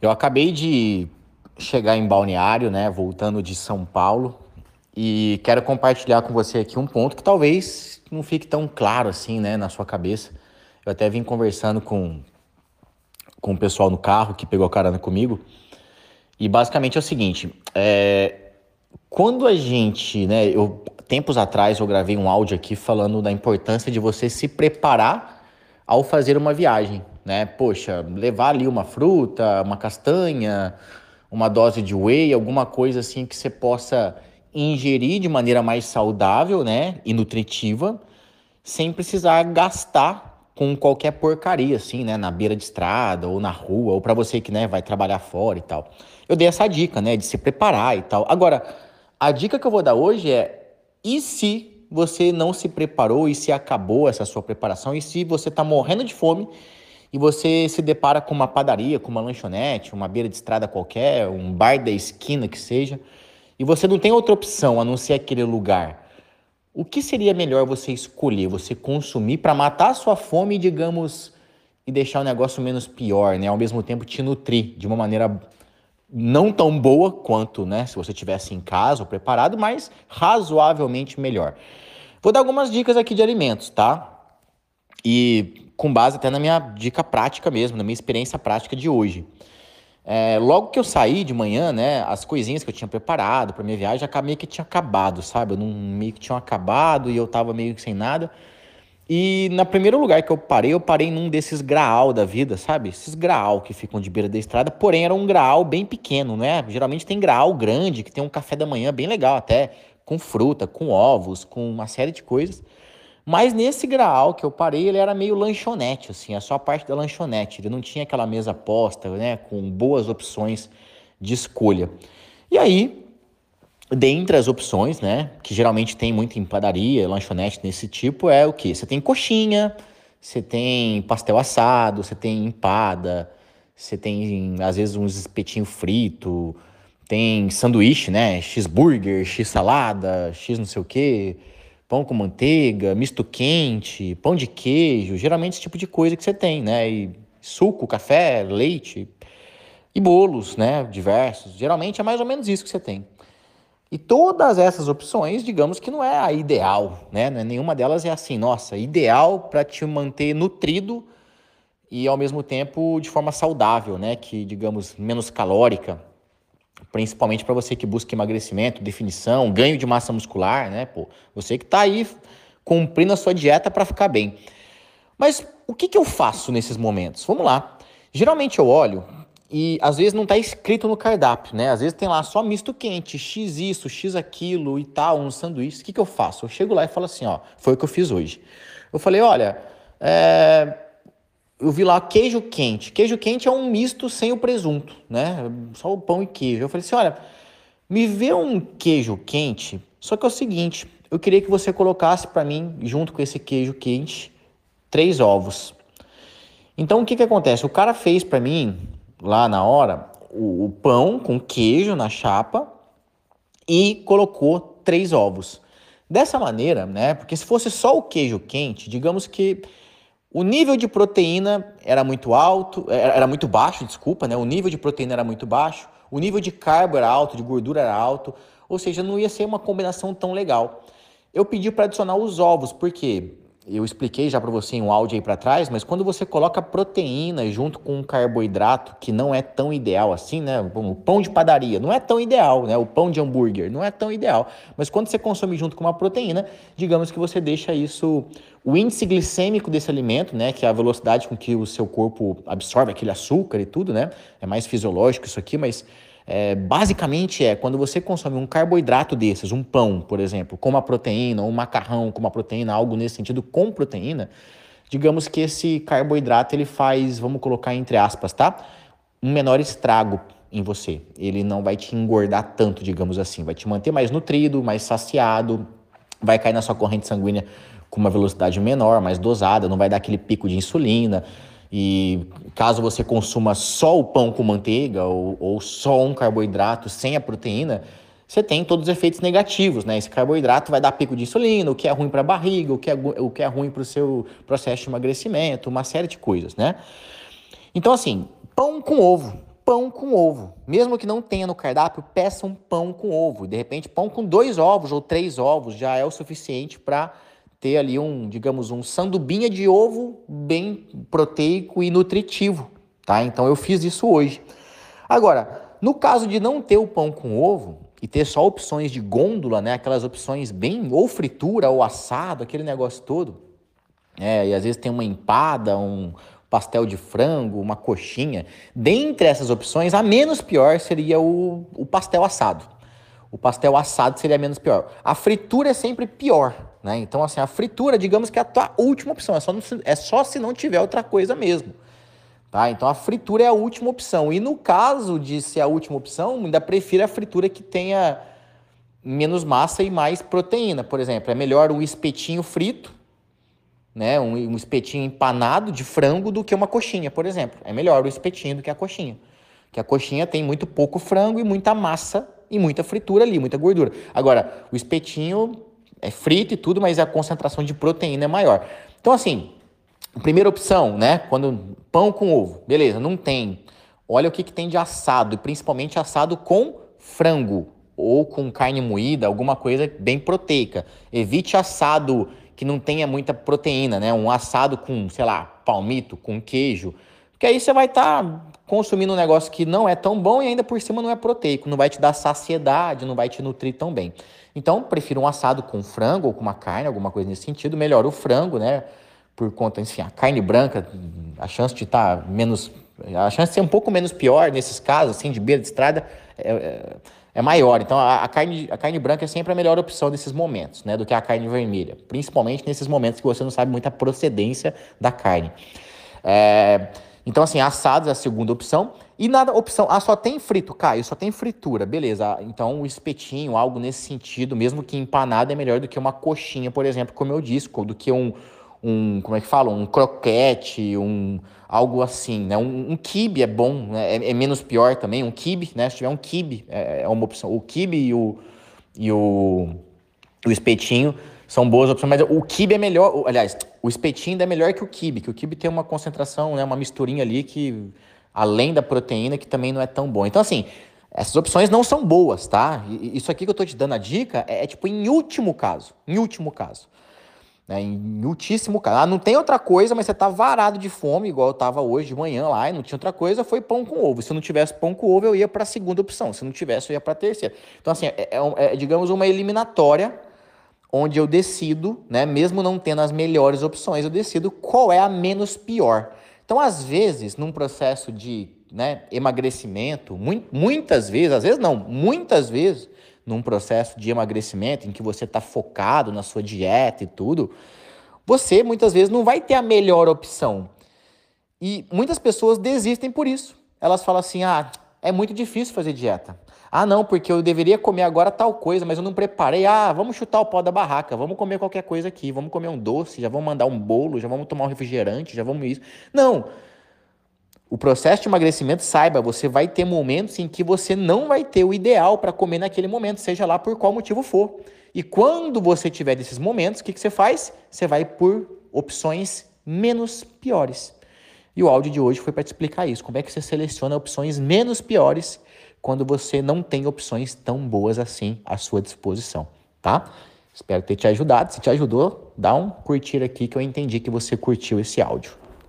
Eu acabei de chegar em Balneário, né, voltando de São Paulo, e quero compartilhar com você aqui um ponto que talvez não fique tão claro assim, né, na sua cabeça. Eu até vim conversando com, com o pessoal no carro que pegou a carona comigo, e basicamente é o seguinte, é, quando a gente, né, eu tempos atrás eu gravei um áudio aqui falando da importância de você se preparar ao fazer uma viagem, né? Poxa, levar ali uma fruta, uma castanha, uma dose de whey, alguma coisa assim que você possa ingerir de maneira mais saudável, né, e nutritiva, sem precisar gastar com qualquer porcaria assim, né, na beira de estrada ou na rua, ou para você que, né, vai trabalhar fora e tal. Eu dei essa dica, né, de se preparar e tal. Agora, a dica que eu vou dar hoje é e se você não se preparou e se acabou essa sua preparação e se você está morrendo de fome e você se depara com uma padaria, com uma lanchonete, uma beira de estrada qualquer, um bar da esquina que seja, e você não tem outra opção a não ser aquele lugar, o que seria melhor você escolher, você consumir para matar a sua fome, digamos, e deixar o negócio menos pior, né? Ao mesmo tempo te nutrir de uma maneira não tão boa quanto, né, se você tivesse em casa ou preparado, mas razoavelmente melhor. Vou dar algumas dicas aqui de alimentos, tá? E com base até na minha dica prática mesmo, na minha experiência prática de hoje. É, logo que eu saí de manhã, né, as coisinhas que eu tinha preparado para minha viagem, meio que tinha acabado, sabe? Eu não, meio que tinham acabado e eu tava meio que sem nada. E na primeiro lugar que eu parei, eu parei num desses graal da vida, sabe? Esses graal que ficam de beira da estrada, porém era um graal bem pequeno, né? Geralmente tem graal grande, que tem um café da manhã bem legal até, com fruta, com ovos, com uma série de coisas. Mas nesse graal que eu parei, ele era meio lanchonete, assim, é só a parte da lanchonete. Ele não tinha aquela mesa posta, né, com boas opções de escolha. E aí, dentre as opções, né, que geralmente tem muito em padaria, lanchonete nesse tipo, é o que? Você tem coxinha, você tem pastel assado, você tem empada, você tem, às vezes, uns espetinho frito, tem sanduíche, né, cheeseburger, x-salada, x não sei o quê pão com manteiga, misto quente, pão de queijo, geralmente esse tipo de coisa que você tem, né? E suco, café, leite e bolos, né? Diversos. Geralmente é mais ou menos isso que você tem. E todas essas opções, digamos que não é a ideal, né? É, nenhuma delas é assim, nossa, ideal para te manter nutrido e ao mesmo tempo de forma saudável, né? Que, digamos, menos calórica principalmente para você que busca emagrecimento, definição, ganho de massa muscular, né? Pô, você que está aí cumprindo a sua dieta para ficar bem. Mas o que, que eu faço nesses momentos? Vamos lá. Geralmente eu olho e às vezes não está escrito no cardápio, né? Às vezes tem lá só misto quente, x isso, x aquilo e tal, um sanduíche. O que, que eu faço? Eu chego lá e falo assim, ó, foi o que eu fiz hoje. Eu falei, olha, é, eu vi lá queijo quente. Queijo quente é um misto sem o presunto, né? Só o pão e queijo. Eu falei assim: olha, me vê um queijo quente, só que é o seguinte: eu queria que você colocasse para mim, junto com esse queijo quente, três ovos. Então o que, que acontece? O cara fez para mim, lá na hora, o, o pão com queijo na chapa e colocou três ovos. Dessa maneira, né? Porque se fosse só o queijo quente, digamos que o nível de proteína era muito alto, é, era muito baixo, desculpa, né? O nível de proteína era muito baixo, o nível de carbo era alto, de gordura era alto, ou seja, não ia ser uma combinação tão legal. Eu pedi para adicionar os ovos, porque eu expliquei já para você em um áudio aí para trás, mas quando você coloca proteína junto com um carboidrato que não é tão ideal assim, né? O pão de padaria não é tão ideal, né? O pão de hambúrguer não é tão ideal. Mas quando você consome junto com uma proteína, digamos que você deixa isso, o índice glicêmico desse alimento, né? Que é a velocidade com que o seu corpo absorve aquele açúcar e tudo, né? É mais fisiológico isso aqui, mas é, basicamente é quando você consome um carboidrato desses, um pão, por exemplo, com uma proteína, ou um macarrão com uma proteína, algo nesse sentido com proteína, digamos que esse carboidrato ele faz, vamos colocar entre aspas, tá? Um menor estrago em você. Ele não vai te engordar tanto, digamos assim, vai te manter mais nutrido, mais saciado, vai cair na sua corrente sanguínea com uma velocidade menor, mais dosada, não vai dar aquele pico de insulina. E caso você consuma só o pão com manteiga ou, ou só um carboidrato sem a proteína, você tem todos os efeitos negativos, né? Esse carboidrato vai dar pico de insulina, o que é ruim para a barriga, o que é, o que é ruim para o seu processo de emagrecimento, uma série de coisas, né? Então, assim, pão com ovo, pão com ovo. Mesmo que não tenha no cardápio, peça um pão com ovo. De repente, pão com dois ovos ou três ovos já é o suficiente para ter ali um, digamos, um sandubinha de ovo bem proteico e nutritivo, tá? Então eu fiz isso hoje. Agora, no caso de não ter o pão com ovo e ter só opções de gôndola, né, aquelas opções bem ou fritura ou assado, aquele negócio todo, é, e às vezes tem uma empada, um pastel de frango, uma coxinha. Dentre essas opções, a menos pior seria o, o pastel assado. O pastel assado seria menos pior. A fritura é sempre pior, né? Então, assim, a fritura, digamos que é a tua última opção. É só, é só se não tiver outra coisa mesmo. Tá? Então, a fritura é a última opção. E no caso de ser a última opção, ainda prefiro a fritura que tenha menos massa e mais proteína. Por exemplo, é melhor um espetinho frito né, um, um, espetinho empanado de frango do que uma coxinha, por exemplo. É melhor o espetinho do que a coxinha. Que a coxinha tem muito pouco frango e muita massa e muita fritura ali, muita gordura. Agora, o espetinho é frito e tudo, mas a concentração de proteína é maior. Então, assim, primeira opção, né? Quando pão com ovo, beleza, não tem. Olha o que, que tem de assado, e principalmente assado com frango ou com carne moída, alguma coisa bem proteica. Evite assado que não tenha muita proteína, né? Um assado com, sei lá, palmito, com queijo. Porque aí você vai estar tá consumindo um negócio que não é tão bom e ainda por cima não é proteico, não vai te dar saciedade, não vai te nutrir tão bem. Então, prefiro um assado com frango ou com uma carne, alguma coisa nesse sentido. Melhor o frango, né? Por conta, enfim, a carne branca, a chance de estar tá menos. A chance de ser um pouco menos pior nesses casos, assim, de beira de estrada, é, é é maior. Então a, a, carne, a carne branca é sempre a melhor opção nesses momentos, né? Do que a carne vermelha. Principalmente nesses momentos que você não sabe muita procedência da carne. É, então, assim, assados é a segunda opção. E nada, opção, ah, só tem frito, Caio, só tem fritura, beleza. Então, o espetinho, algo nesse sentido, mesmo que empanado, é melhor do que uma coxinha, por exemplo, como eu disse, do que um, um como é que fala? Um croquete, um, algo assim, né? Um, um kibe é bom, né? é, é, menos pior também. Um kibe, né? Se tiver um kibe, é, é uma opção. O kibe e o, e o, o espetinho são boas opções, mas o kibe é melhor, aliás, o espetinho é melhor que o kibe, que o kibe tem uma concentração, né, uma misturinha ali que, além da proteína, que também não é tão bom. Então, assim, essas opções não são boas, tá? Isso aqui que eu tô te dando a dica é, é tipo em último caso, em último caso. Né, em ultíssimo caso. Ah, não tem outra coisa, mas você tá varado de fome, igual eu tava hoje de manhã lá, e não tinha outra coisa, foi pão com ovo. Se não tivesse pão com ovo, eu ia para a segunda opção. Se não tivesse, eu ia para a terceira. Então, assim, é, é, é, digamos, uma eliminatória onde eu decido, né, mesmo não tendo as melhores opções, eu decido qual é a menos pior. Então, às vezes, num processo de né, emagrecimento, muitas vezes, às vezes não, muitas vezes, num processo de emagrecimento em que você está focado na sua dieta e tudo, você muitas vezes não vai ter a melhor opção. E muitas pessoas desistem por isso. Elas falam assim: ah, é muito difícil fazer dieta. Ah, não, porque eu deveria comer agora tal coisa, mas eu não preparei. Ah, vamos chutar o pó da barraca, vamos comer qualquer coisa aqui, vamos comer um doce, já vamos mandar um bolo, já vamos tomar um refrigerante, já vamos isso. Não. O processo de emagrecimento, saiba, você vai ter momentos em que você não vai ter o ideal para comer naquele momento, seja lá por qual motivo for. E quando você tiver desses momentos, o que, que você faz? Você vai por opções menos piores. E o áudio de hoje foi para te explicar isso. Como é que você seleciona opções menos piores quando você não tem opções tão boas assim à sua disposição, tá? Espero ter te ajudado. Se te ajudou, dá um curtir aqui que eu entendi que você curtiu esse áudio.